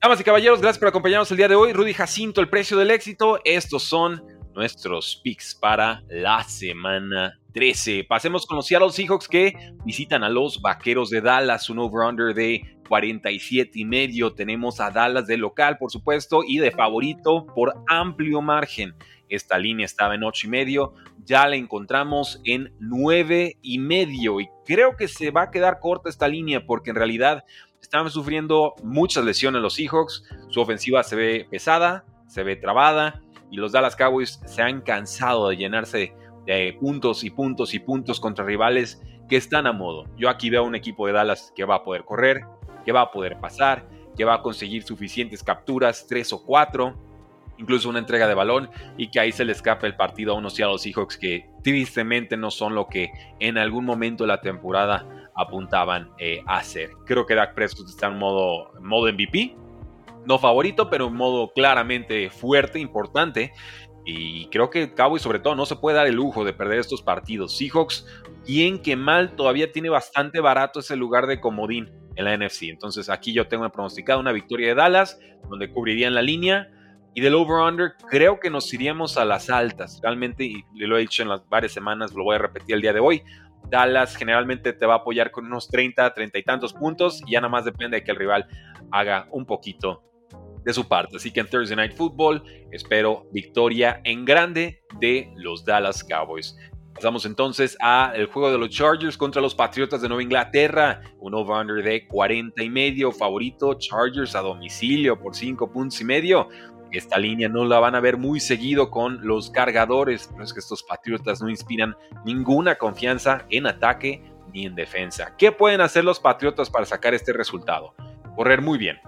Damas y caballeros, gracias por acompañarnos el día de hoy. Rudy Jacinto, el precio del éxito. Estos son nuestros picks para la semana 13. Pasemos con los Seattle Seahawks que visitan a los Vaqueros de Dallas, un over-under de 47 y medio. Tenemos a Dallas de local, por supuesto, y de favorito por amplio margen. Esta línea estaba en 8 y medio, ya la encontramos en 9 y medio y creo que se va a quedar corta esta línea porque en realidad están sufriendo muchas lesiones los Seahawks, su ofensiva se ve pesada, se ve trabada y los Dallas Cowboys se han cansado de llenarse de puntos y puntos y puntos contra rivales que están a modo. Yo aquí veo un equipo de Dallas que va a poder correr, que va a poder pasar, que va a conseguir suficientes capturas, tres o cuatro, incluso una entrega de balón y que ahí se le escape el partido a unos Seattle Seahawks que tristemente no son lo que en algún momento de la temporada apuntaban eh, a hacer. Creo que Dak Prescott está en modo, modo MVP, no favorito, pero en modo claramente fuerte, importante. Y creo que Cowboys sobre todo no se puede dar el lujo de perder estos partidos. Seahawks, bien que mal, todavía tiene bastante barato ese lugar de comodín en la NFC. Entonces aquí yo tengo pronosticado una victoria de Dallas, donde cubrirían la línea. Y del over-under, creo que nos iríamos a las altas. Realmente, y lo he dicho en las varias semanas, lo voy a repetir el día de hoy. Dallas generalmente te va a apoyar con unos 30, 30 y tantos puntos. Y ya nada más depende de que el rival haga un poquito de su parte. Así que en Thursday Night Football espero victoria en grande de los Dallas Cowboys. Pasamos entonces a el juego de los Chargers contra los Patriotas de Nueva Inglaterra. Un over-under de 40 y medio. Favorito Chargers a domicilio por 5 puntos y medio. Esta línea no la van a ver muy seguido con los cargadores, pero es que estos Patriotas no inspiran ninguna confianza en ataque ni en defensa. ¿Qué pueden hacer los Patriotas para sacar este resultado? Correr muy bien.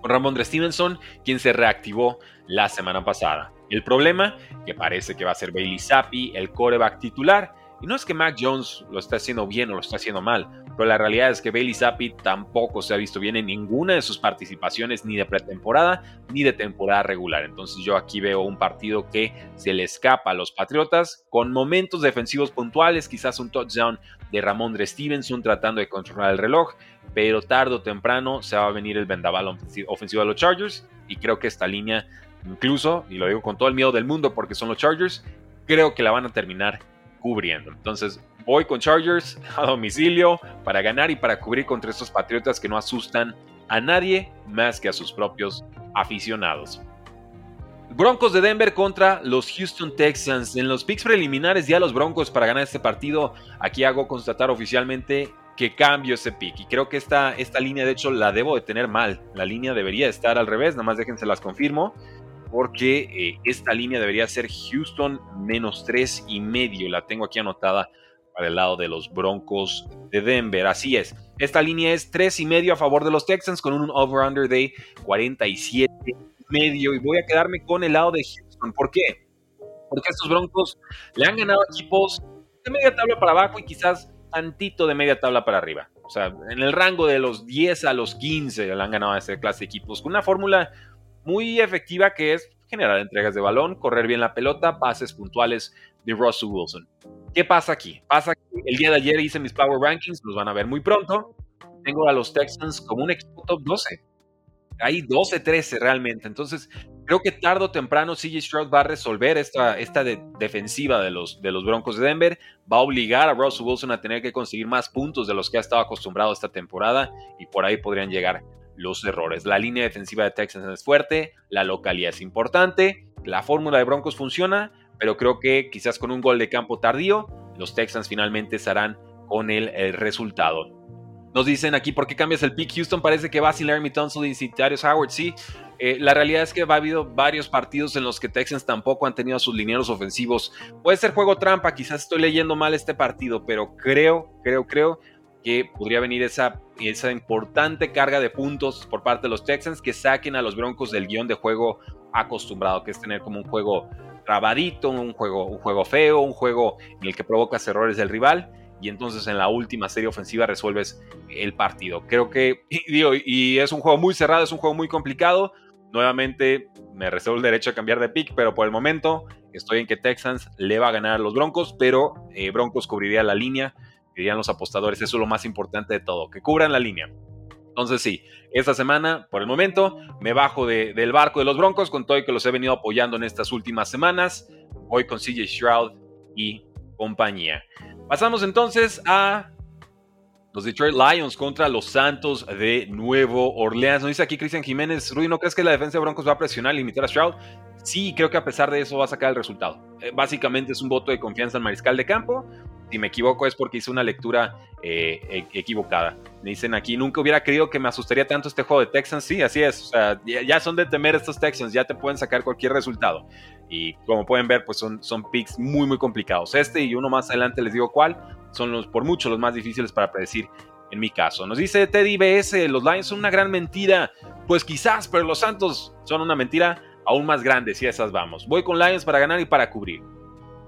Con Ramondre Stevenson, quien se reactivó la semana pasada. El problema, que parece que va a ser Bailey Zappi, el coreback titular, y no es que Mac Jones lo está haciendo bien o lo está haciendo mal, pero la realidad es que Bailey Zappi tampoco se ha visto bien en ninguna de sus participaciones, ni de pretemporada ni de temporada regular. Entonces yo aquí veo un partido que se le escapa a los Patriotas, con momentos defensivos puntuales, quizás un touchdown de Ramondre Stevenson tratando de controlar el reloj, pero tarde o temprano se va a venir el vendaval ofensivo de los Chargers, y creo que esta línea, incluso, y lo digo con todo el miedo del mundo porque son los Chargers, creo que la van a terminar cubriendo. Entonces voy con Chargers a domicilio para ganar y para cubrir contra estos Patriotas que no asustan a nadie más que a sus propios aficionados. Broncos de Denver contra los Houston Texans. En los picks preliminares ya los Broncos para ganar este partido. Aquí hago constatar oficialmente que cambio ese pick. Y creo que esta, esta línea de hecho la debo de tener mal. La línea debería estar al revés. Nada más déjense las confirmo porque eh, esta línea debería ser Houston menos tres y medio. La tengo aquí anotada para el lado de los Broncos de Denver. Así es. Esta línea es tres y medio a favor de los Texans con un over-under de 47 y medio. Y voy a quedarme con el lado de Houston. ¿Por qué? Porque estos Broncos le han ganado equipos de media tabla para abajo y quizás tantito de media tabla para arriba. O sea, en el rango de los 10 a los 15 le han ganado a esta clase de equipos. Con una fórmula muy efectiva que es generar entregas de balón, correr bien la pelota, pases puntuales de Russell Wilson. ¿Qué pasa aquí? Pasa que el día de ayer hice mis Power Rankings, los van a ver muy pronto. Tengo a los Texans como un equipo top 12. Hay 12-13 realmente. Entonces, creo que tarde o temprano CJ Stroud va a resolver esta, esta defensiva de los, de los Broncos de Denver. Va a obligar a Russell Wilson a tener que conseguir más puntos de los que ha estado acostumbrado esta temporada y por ahí podrían llegar los errores. La línea defensiva de Texans es fuerte, la localidad es importante, la fórmula de Broncos funciona, pero creo que quizás con un gol de campo tardío, los Texans finalmente estarán con el, resultado. Nos dicen aquí, ¿por qué cambias el pick? Houston parece que va sin Laramie Tunsil y sin Darius Howard. Sí, eh, la realidad es que ha habido varios partidos en los que Texans tampoco han tenido a sus linieros ofensivos. Puede ser juego trampa, quizás estoy leyendo mal este partido, pero creo, creo, creo que podría venir esa, esa importante carga de puntos por parte de los Texans que saquen a los Broncos del guion de juego acostumbrado, que es tener como un juego trabadito, un juego, un juego feo, un juego en el que provocas errores del rival y entonces en la última serie ofensiva resuelves el partido. Creo que, y, es un juego muy cerrado, es un juego muy complicado. Nuevamente me reservo el derecho a cambiar de pick, pero por el momento estoy en que Texans le va a ganar a los Broncos, pero eh, Broncos cubriría la línea, dirían los apostadores, eso es lo más importante de todo, que cubran la línea. Entonces sí, esta semana, por el momento, me bajo del barco de los Broncos con todo y que los he venido apoyando en estas últimas semanas. Voy con CJ Stroud y compañía. Pasamos entonces a los Detroit Lions contra los Santos de Nuevo Orleans. Nos dice aquí Cristian Jiménez, Rudy, ¿no crees que la defensa de Broncos va a presionar y limitar a Stroud? Sí, creo que a pesar de eso va a sacar el resultado. Eh, básicamente es un voto de confianza al mariscal de campo si me equivoco es porque hice una lectura eh, e, equivocada. Me dicen aquí, nunca hubiera creído que me asustaría tanto este juego de Texans. Sí, así es. O sea, ya, son de temer estos Texans, ya te pueden sacar cualquier resultado. Y como pueden ver, pues son, son picks muy, muy complicados. Este y uno más adelante les digo cuál, son los por mucho los más difíciles para predecir en mi caso. Nos dice Teddy BS, los Lions son una gran mentira. Pues quizás, pero los Santos son una mentira aún más grande, si esas vamos. Voy con Lions para ganar y para cubrir.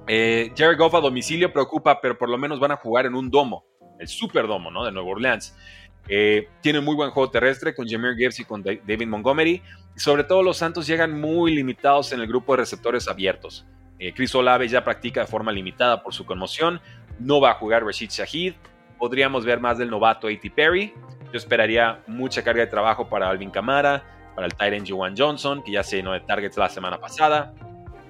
Eh, Jared Goff a domicilio preocupa, pero por lo menos van a jugar en un domo, el Superdomo, ¿no? De Nueva Orleans. Eh, tiene muy buen juego terrestre con Jameer Gibbs y con David Montgomery. Y sobre todo los Santos llegan muy limitados en el grupo de receptores abiertos. Eh, Chris Olave ya practica de forma limitada por su conmoción. No va a jugar Rashid Shahid. Podríamos ver más del novato A.T. Perry. Yo esperaría mucha carga de trabajo para Alvin Kamara, para el Tyrant Joan Johnson, que ya se llenó de targets la semana pasada.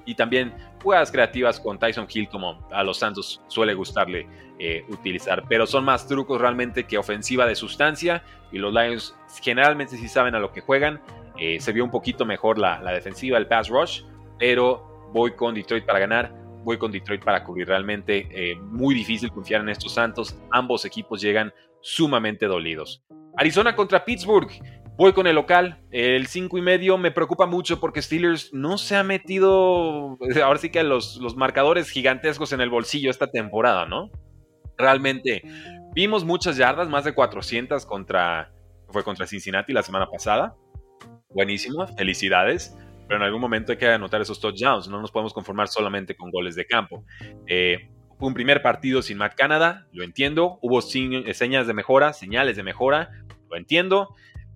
Y también jugadas creativas con Tyson Hill como a los Santos suele gustarle eh, utilizar, pero son más trucos realmente que ofensiva de sustancia y los Lions generalmente sí saben a lo que juegan. Eh, se vio un poquito mejor la, defensiva, el pass rush, pero voy con Detroit para ganar, voy con Detroit para cubrir. Realmente eh, muy difícil confiar en estos Santos, ambos equipos llegan sumamente dolidos. Arizona contra Pittsburgh. Voy con el local, el 5 y medio me preocupa mucho porque Steelers no se ha metido, ahora sí que los, los marcadores gigantescos en el bolsillo esta temporada, ¿no? Realmente vimos muchas yardas, más de 400 contra, fue contra Cincinnati la semana pasada. Buenísimo, felicidades. Pero en algún momento hay que anotar esos touchdowns, no nos podemos conformar solamente con goles de campo. Eh, fue un primer partido sin Matt Canada, lo entiendo. Hubo señas de mejora, señales de mejora, lo entiendo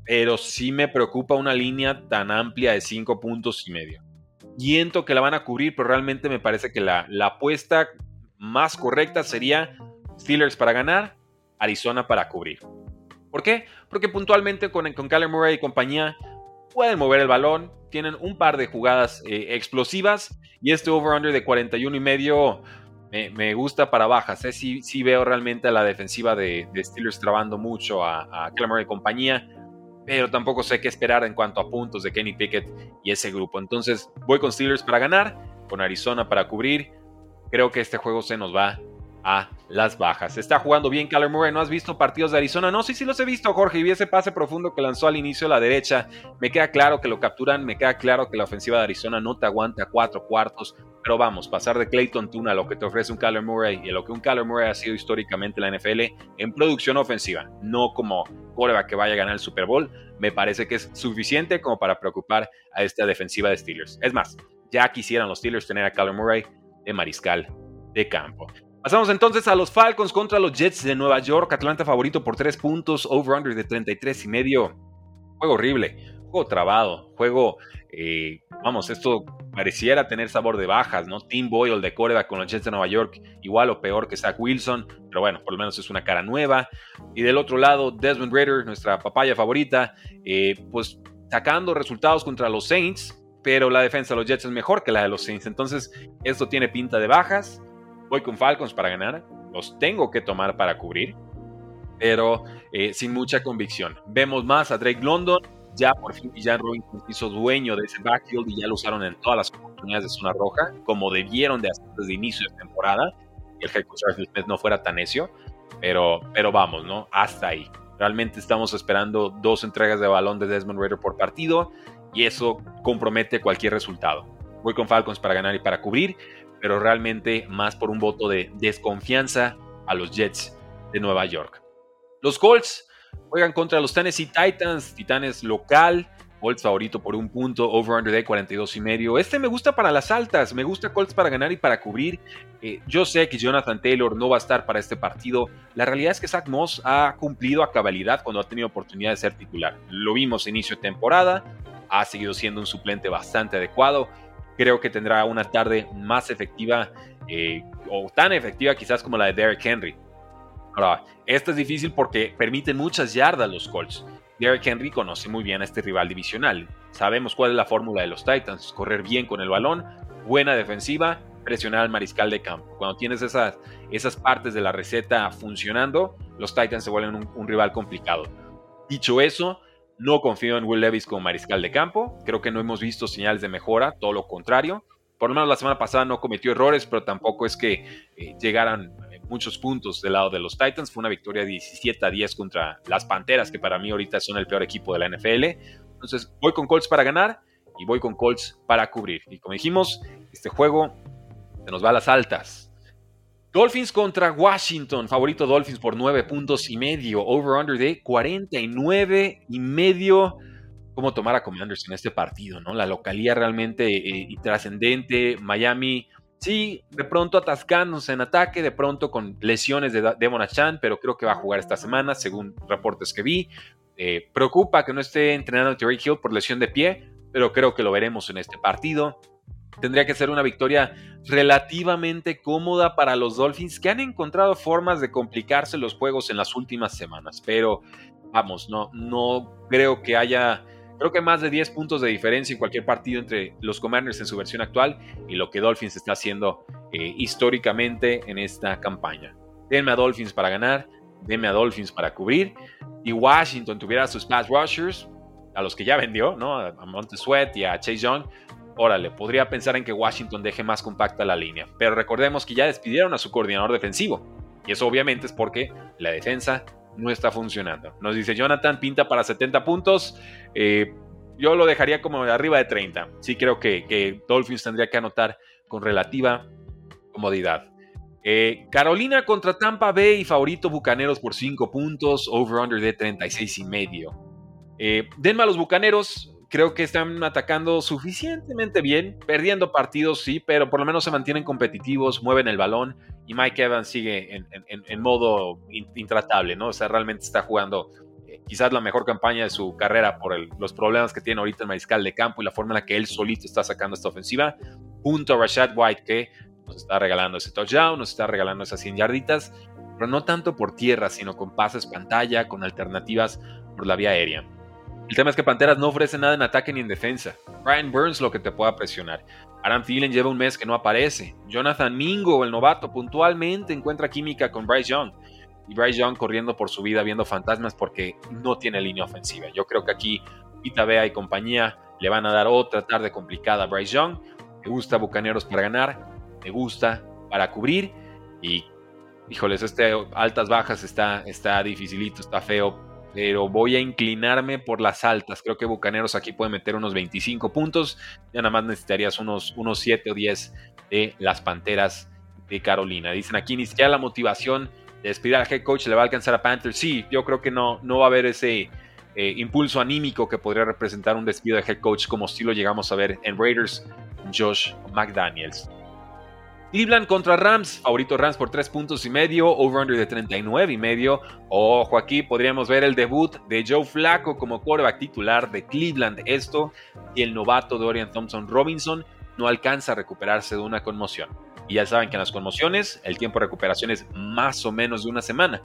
pero sí me preocupa una línea tan amplia de 5 puntos y medio. Siento que la van a cubrir, pero realmente me parece que la, la apuesta más correcta sería Steelers para ganar, Arizona para cubrir. ¿Por qué? Porque puntualmente con, con Murray y compañía pueden mover el balón, tienen un par de jugadas eh, explosivas y este over-under de 41 y medio me, gusta para bajas. ¿eh? Sí, veo realmente a la defensiva de, Steelers trabando mucho a, a Murray y compañía pero tampoco sé qué esperar en cuanto a puntos de Kenny Pickett y ese grupo. Entonces voy con Steelers para ganar, con Arizona para cubrir. Creo que este juego se nos va a las bajas. Está jugando bien Kyler Murray. ¿No has visto partidos de Arizona? No, sí, sí los he visto, Jorge. Y vi ese pase profundo que lanzó al inicio a la derecha. Me queda claro que lo capturan. Me queda claro que la ofensiva de Arizona no te aguanta cuatro cuartos. Pero vamos, pasar de Clayton Tuna a lo que te ofrece un Kyler Murray y a lo que un Kyler Murray ha sido históricamente en la NFL en producción ofensiva, no como quarterback que vaya a ganar el Super Bowl, me parece que es suficiente como para preocupar a esta defensiva de Steelers. Es más, ya quisieran los Steelers tener a Kyler Murray de mariscal de campo. Pasamos entonces a los Falcons contra los Jets de Nueva York. Atlanta favorito por 3 puntos, over-under de 33 y medio. Juego horrible, juego trabado, juego eh, vamos, esto pareciera tener sabor de bajas, ¿no? Tim Boyle de Córdoba con los Jets de Nueva York, igual o peor que Zach Wilson, pero bueno, por lo menos es una cara nueva. Y del otro lado, Desmond Raider, nuestra papaya favorita, eh, pues sacando resultados contra los Saints, pero la defensa de los Jets es mejor que la de los Saints. Entonces, esto tiene pinta de bajas. Voy con Falcons para ganar. Los tengo que tomar para cubrir, pero eh, sin mucha convicción. Vemos más a Drake London ya por fin Jan Robinson hizo dueño de ese backfield y ya lo usaron en todas las oportunidades de zona roja, como debieron de hacer desde inicio de temporada, y el head coach Smith no fuera tan necio, pero, pero vamos, ¿no? Hasta ahí. Realmente estamos esperando dos entregas de balón de Desmond Raider por partido y eso compromete cualquier resultado. Voy con Falcons para ganar y para cubrir, pero realmente más por un voto de desconfianza a los Jets de Nueva York. Los Colts juegan contra los Tennessee Titans, Titanes local. Colts favorito por un punto, over-under de 42 y medio. Este me gusta para las altas, me gusta Colts para ganar y para cubrir. Eh, yo sé que Jonathan Taylor no va a estar para este partido. La realidad es que Zach Moss ha cumplido a cabalidad cuando ha tenido oportunidad de ser titular. Lo vimos inicio de temporada, ha seguido siendo un suplente bastante adecuado. Creo que tendrá una tarde más efectiva eh, o tan efectiva quizás como la de Derrick Henry. Ahora, esto es difícil porque permiten muchas yardas los Colts. Derrick Henry conoce muy bien a este rival divisional. Sabemos cuál es la fórmula de los Titans, correr bien con el balón, buena defensiva, presionar al mariscal de campo. Cuando tienes esas, esas partes de la receta funcionando, los Titans se vuelven un rival complicado. Dicho eso, no confío en Will Levis como mariscal de campo. Creo que no hemos visto señales de mejora, todo lo contrario. Por lo menos la semana pasada no cometió errores, pero tampoco es que eh, llegaran muchos puntos del lado de los Titans. Fue una victoria 17 a 10 contra las Panteras, que para mí ahorita son el peor equipo de la NFL. Entonces voy con Colts para ganar y voy con Colts para cubrir. Y como dijimos, este juego se nos va a las altas. Dolphins contra Washington, favorito Dolphins por 9 puntos y medio, over-under de 49 y medio. ¿Cómo tomar a Commanders en este partido? ¿no? La localía realmente eh, trascendente. Miami Sí, de pronto atascándose en ataque, de pronto con lesiones de Devon Chan, pero creo que va a jugar esta semana, según reportes que vi. Eh, preocupa que no esté entrenando Terry Hill por lesión de pie, pero creo que lo veremos en este partido. Tendría que ser una victoria relativamente cómoda para los Dolphins, que han encontrado formas de complicarse los juegos en las últimas semanas, pero vamos, no, no creo que haya Creo que más de 10 puntos de diferencia en cualquier partido entre los Commanders en su versión actual y lo que Dolphins está haciendo eh, históricamente en esta campaña. Denme a Dolphins para ganar, denme a Dolphins para cubrir. Y Washington tuviera sus pass rushers, a los que ya vendió, ¿no? A Sweat y a Chase Young. Órale, podría pensar en que Washington deje más compacta la línea. Pero recordemos que ya despidieron a su coordinador defensivo. Y eso obviamente es porque la defensa no está funcionando. Nos dice Jonathan, pinta para 70 puntos. Eh, yo lo dejaría como arriba de 30. Sí creo que, Dolphins tendría que anotar con relativa comodidad. Eh, Carolina contra Tampa Bay, favorito Bucaneros por 5 puntos, over-under de 36 y medio. Eh, denme a los Bucaneros, creo que están atacando suficientemente bien, perdiendo partidos, sí, pero por lo menos se mantienen competitivos, mueven el balón y Mike Evans sigue en, modo intratable, ¿no? O sea, realmente está jugando eh, quizás la mejor campaña de su carrera por los problemas que tiene ahorita el mariscal de campo y la forma en la que él solito está sacando esta ofensiva, junto a Rashad White que nos está regalando ese touchdown, nos está regalando esas 100 yarditas, pero no tanto por tierra, sino con pases pantalla, con alternativas por la vía aérea. El tema es que Panteras no ofrece nada en ataque ni en defensa. Brian Burns lo que te pueda presionar. Aaron Thielen lleva un mes que no aparece. Jonathan Mingo, el novato, puntualmente encuentra química con Bryce Young. Y Bryce Young corriendo por su vida viendo fantasmas porque no tiene línea ofensiva. Yo creo que aquí Pita Bea y compañía le van a dar otra tarde complicada a Bryce Young. Me gusta Bucaneros para ganar. Me gusta para cubrir. Y, híjoles, este altas bajas está, está dificilito, está feo pero voy a inclinarme por las altas. Creo que Bucaneros aquí puede meter unos 25 puntos. Ya nada más necesitarías unos, unos 7 o 10 de las Panteras de Carolina. Dicen aquí, ni la motivación de despedir al head coach le va a alcanzar a Panthers. Sí, yo creo que no, no va a haber ese eh, impulso anímico que podría representar un despido de head coach como si lo llegamos a ver en Raiders, Josh McDaniels. Cleveland contra Rams, favorito Rams por 3 puntos y medio, over-under de 39 y medio. Ojo aquí, podríamos ver el debut de Joe Flacco como quarterback titular de Cleveland. Esto y el novato Dorian Thompson Robinson no alcanza a recuperarse de una conmoción. Y ya saben que en las conmociones el tiempo de recuperación es más o menos de una semana.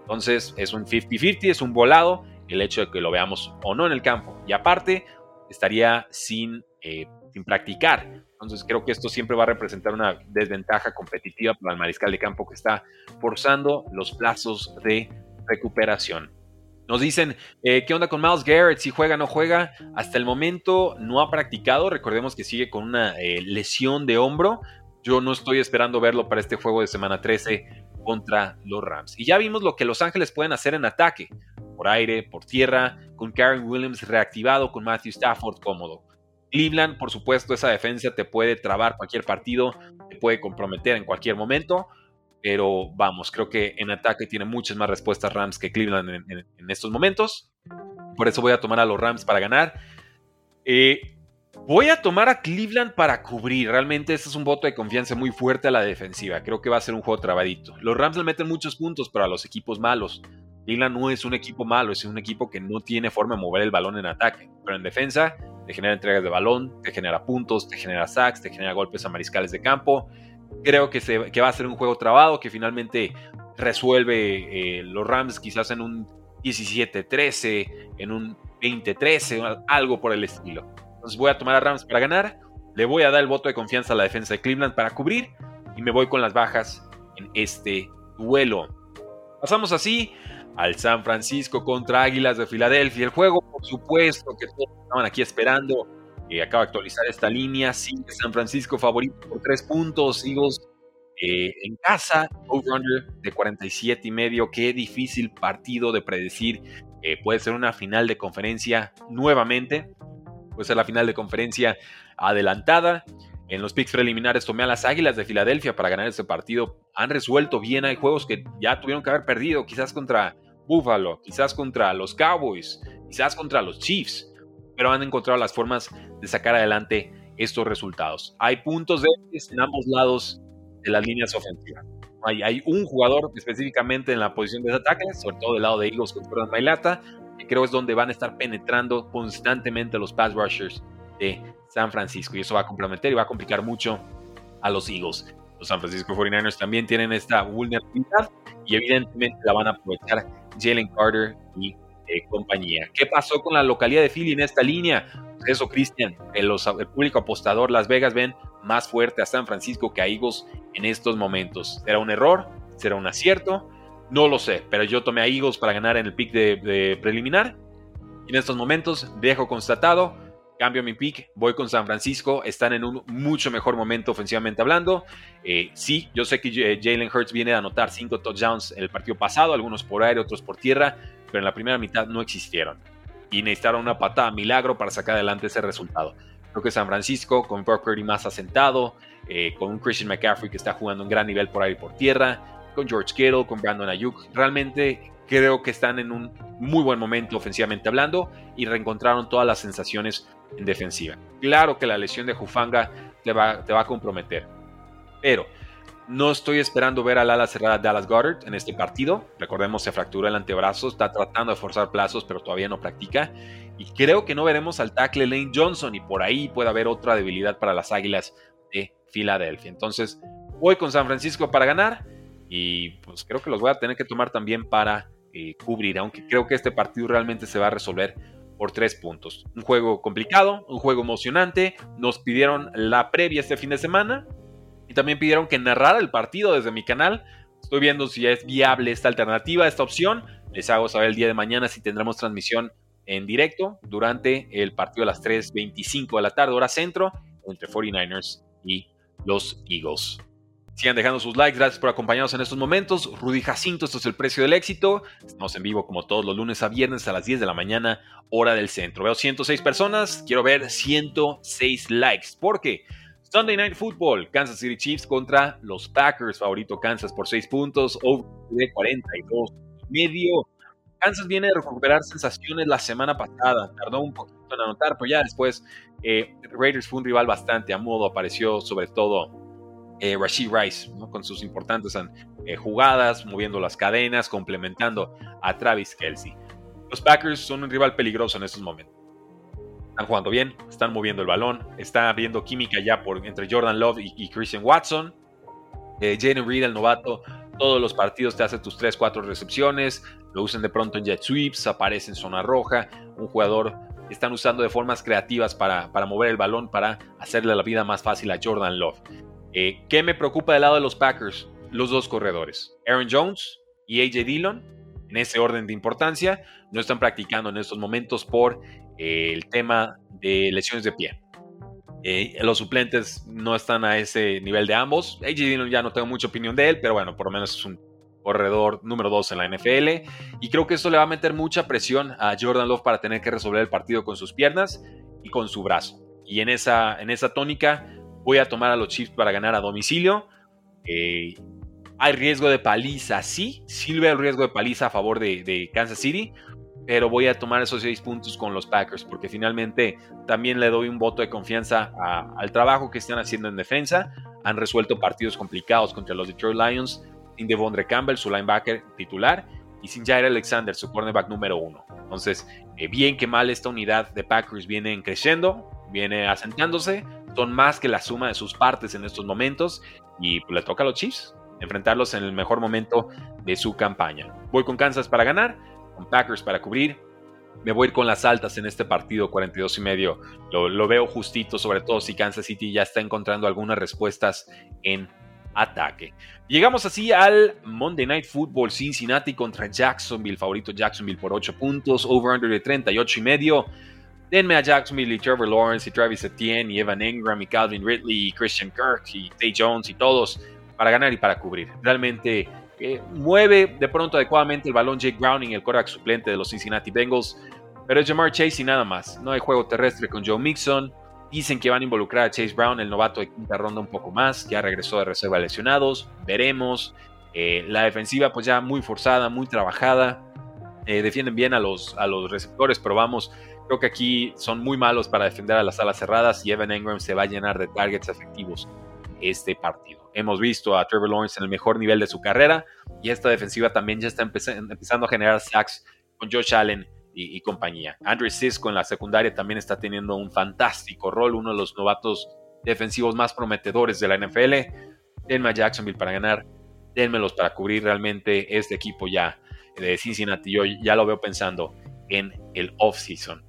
Entonces es un 50-50, es un volado el hecho de que lo veamos o no en el campo. Y aparte, estaría sin, eh, sin practicar. Entonces creo que esto siempre va a representar una desventaja competitiva para el mariscal de campo que está forzando los plazos de recuperación. Nos dicen, eh, ¿qué onda con Miles Garrett? Si juega o no juega. Hasta el momento no ha practicado. Recordemos que sigue con una eh, lesión de hombro. Yo no estoy esperando verlo para este juego de semana 13 contra los Rams. Y ya vimos lo que Los Ángeles pueden hacer en ataque. Por aire, por tierra, con Karen Williams reactivado, con Matthew Stafford cómodo. Cleveland, por supuesto, esa defensa te puede trabar cualquier partido, te puede comprometer en cualquier momento. pero vamos, creo que en ataque tiene muchas más respuestas Rams que Cleveland en, estos momentos. Por eso voy a tomar a los Rams para ganar. Eh, voy a tomar a Cleveland para cubrir. Realmente este es un voto de confianza muy fuerte a la defensiva. Creo que va a ser un juego trabadito. Los Rams le meten muchos puntos, pero a los equipos malos. Cleveland no es un equipo malo, es un equipo que no tiene forma de mover el balón en ataque. Pero en defensa te genera entregas de balón, te genera puntos, te genera sacks, te genera golpes a mariscales de campo creo que, se, va a ser un juego trabado que finalmente resuelve eh, los Rams quizás en un 17-13, en un 20-13, algo por el estilo. Entonces voy a tomar a Rams para ganar, le voy a dar el voto de confianza a la defensa de Cleveland para cubrir y me voy con las bajas en este duelo. Pasamos así al San Francisco contra Águilas de Filadelfia. El juego, por supuesto, que todos estaban aquí esperando eh, acaba de actualizar esta línea. Sigue San Francisco favorito por tres puntos. Eagles eh, en casa. Over-under de 47 y medio. Qué difícil partido de predecir. Eh, puede ser una final de conferencia nuevamente. Puede ser la final de conferencia adelantada. En los picks preliminares tomé a las Águilas de Filadelfia para ganar este partido. Han resuelto bien. Hay juegos que ya tuvieron que haber perdido. Quizás contra Buffalo, quizás contra los Cowboys, quizás contra los Chiefs pero han encontrado las formas de sacar adelante estos resultados. Hay puntos débiles en ambos lados de las líneas ofensivas. Hay, un jugador específicamente en la posición de ataque, sobre todo del lado de Eagles con Jordan Mailata, que creo es donde van a estar penetrando constantemente los pass rushers de San Francisco. Y eso va a comprometer y va a complicar mucho a los Eagles. Los San Francisco 49ers también tienen esta vulnerabilidad y evidentemente la van a aprovechar Jalen Carter y compañía. ¿Qué pasó con la localidad de Philly en esta línea? Pues eso, Cristian, el, el, público apostador Las Vegas ven más fuerte a San Francisco que a Eagles en estos momentos. ¿Será un error? ¿Será un acierto? No lo sé, pero yo tomé a Eagles para ganar en el pick de, preliminar. Y en estos momentos dejo constatado, cambio mi pick, voy con San Francisco, están en un mucho mejor momento ofensivamente hablando. Eh, sí, yo sé que Jalen Hurts viene a anotar cinco touchdowns el partido pasado, algunos por aire, otros por tierra, pero en la primera mitad no existieron. Y necesitaron una patada milagro para sacar adelante ese resultado. Creo que San Francisco, con Brock más asentado, eh, con un Christian McCaffrey que está jugando un gran nivel por aire y por tierra, con George Kittle, con Brandon Ayuk, realmente creo que están en un muy buen momento ofensivamente hablando y reencontraron todas las sensaciones en defensiva. Claro que la lesión de Jufanga te va, te va a comprometer, pero no estoy esperando ver al ala cerrada Dallas Goddard en este partido. Recordemos, se fracturó el antebrazo, está tratando de forzar plazos, pero todavía no practica. Y creo que no veremos al tackle Lane Johnson y por ahí puede haber otra debilidad para las Águilas de Filadelfia. Entonces, voy con San Francisco para ganar y pues creo que los voy a tener que tomar también para eh, cubrir, aunque creo que este partido realmente se va a resolver por tres puntos. Un juego complicado, un juego emocionante. Nos pidieron la previa este fin de semana y también pidieron que narrara el partido desde mi canal. Estoy viendo si es viable esta alternativa, esta opción. Les hago saber el día de mañana si tendremos transmisión en directo durante el partido a las 3.25 de la tarde, hora centro, entre 49ers y los Eagles. Sigan dejando sus likes, gracias por acompañarnos en estos momentos. Rudy Jacinto, esto es el precio del éxito. Estamos en vivo como todos los lunes a viernes a las 10 de la mañana, hora del centro. Veo 106 personas, quiero ver 106 likes. ¿Por qué? Sunday Night Football, Kansas City Chiefs contra los Packers, favorito Kansas por 6 puntos, over de 42 y medio. Kansas viene de recuperar sensaciones la semana pasada, tardó un poquito en anotar, pero ya después eh, Raiders fue un rival bastante a modo, apareció sobre todo eh, Rashid Rice, con sus importantes eh, jugadas, moviendo las cadenas, complementando a Travis Kelsey. Los Packers son un rival peligroso en estos momentos están jugando bien, están moviendo el balón, está habiendo química ya entre Jordan Love y, Christian Watson. Eh, Jaden Reed, el novato, todos los partidos te hace tus 3, 4 recepciones, lo usan de pronto en jet sweeps, aparece en zona roja, un jugador están usando de formas creativas para, para mover el balón, para hacerle la vida más fácil a Jordan Love. Eh, ¿Qué me preocupa del lado de los Packers? Los dos corredores, Aaron Jones y AJ Dillon, en ese orden de importancia, no están practicando en estos momentos por el tema de lesiones de pie. Eh, los suplentes no están a ese nivel de ambos. AJ Dillon ya no tengo mucha opinión de él, pero bueno, por lo menos es un corredor número 2 en la NFL. Y creo que esto le va a meter mucha presión a Jordan Love para tener que resolver el partido con sus piernas y con su brazo. Y en esa, en esa tónica voy a tomar a los Chiefs para ganar a domicilio. Eh, Hay riesgo de paliza, sí, veo el riesgo de paliza a favor de, Kansas City, pero voy a tomar esos seis puntos con los Packers porque finalmente también le doy un voto de confianza al trabajo que están haciendo en defensa. Han resuelto partidos complicados contra los Detroit Lions sin Devondre Campbell, su linebacker titular, y sin Jair Alexander, su cornerback número uno. Entonces, eh, bien que mal, esta unidad de Packers viene creciendo, viene asentándose, son más que la suma de sus partes en estos momentos, y pues, le toca a los Chiefs enfrentarlos en el mejor momento de su campaña. Voy con Kansas para ganar, con Packers para cubrir. Me voy a ir con las altas en este partido 42 y medio. Lo, veo justito, sobre todo si Kansas City ya está encontrando algunas respuestas en ataque. Llegamos así al Monday Night Football Cincinnati contra Jacksonville, favorito Jacksonville por 8 puntos, over-under de 38 y medio. Denme a Jacksonville y Trevor Lawrence y Travis Etienne y Evan Engram y Calvin Ridley y Christian Kirk y Tay Jones y todos para ganar y para cubrir. Realmente eh, mueve de pronto adecuadamente el balón Jake Browning, el quarterback suplente de los Cincinnati Bengals, pero es Jamar Chase y nada más. No hay juego terrestre con Joe Mixon. Dicen que van a involucrar a Chase Brown, el novato de quinta ronda, un poco más. Ya regresó de reserva lesionados. Veremos. Eh, la defensiva, pues ya muy forzada, muy trabajada. Eh, defienden bien a los, a los receptores, pero vamos, creo que aquí son muy malos para defender a las alas cerradas y Evan Engram se va a llenar de targets efectivos este partido. Hemos visto a Trevor Lawrence en el mejor nivel de su carrera y esta defensiva también ya está empezando a generar sacks con Josh Allen y, compañía. Andrew Cisco en la secundaria también está teniendo un fantástico rol, uno de los novatos defensivos más prometedores de la NFL. Denme a Jacksonville para ganar, denmelos para cubrir realmente este equipo ya de Cincinnati. Yo ya lo veo pensando en el off-season.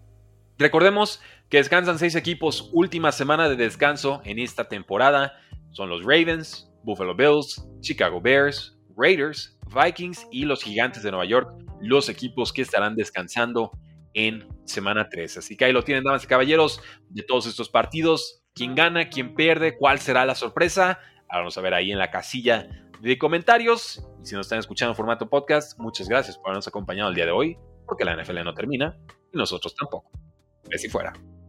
Recordemos que descansan seis equipos, última semana de descanso en esta temporada. Son los Ravens, Buffalo Bills, Chicago Bears, Raiders, Vikings y los Gigantes de Nueva York los equipos que estarán descansando en semana 3. Así que ahí lo tienen, damas y caballeros, de todos estos partidos. ¿Quién gana? ¿Quién pierde? ¿Cuál será la sorpresa? Vamos a ver ahí en la casilla de comentarios. Y si nos están escuchando en formato podcast, muchas gracias por habernos acompañado el día de hoy, porque la NFL no termina y nosotros tampoco. Si fuera.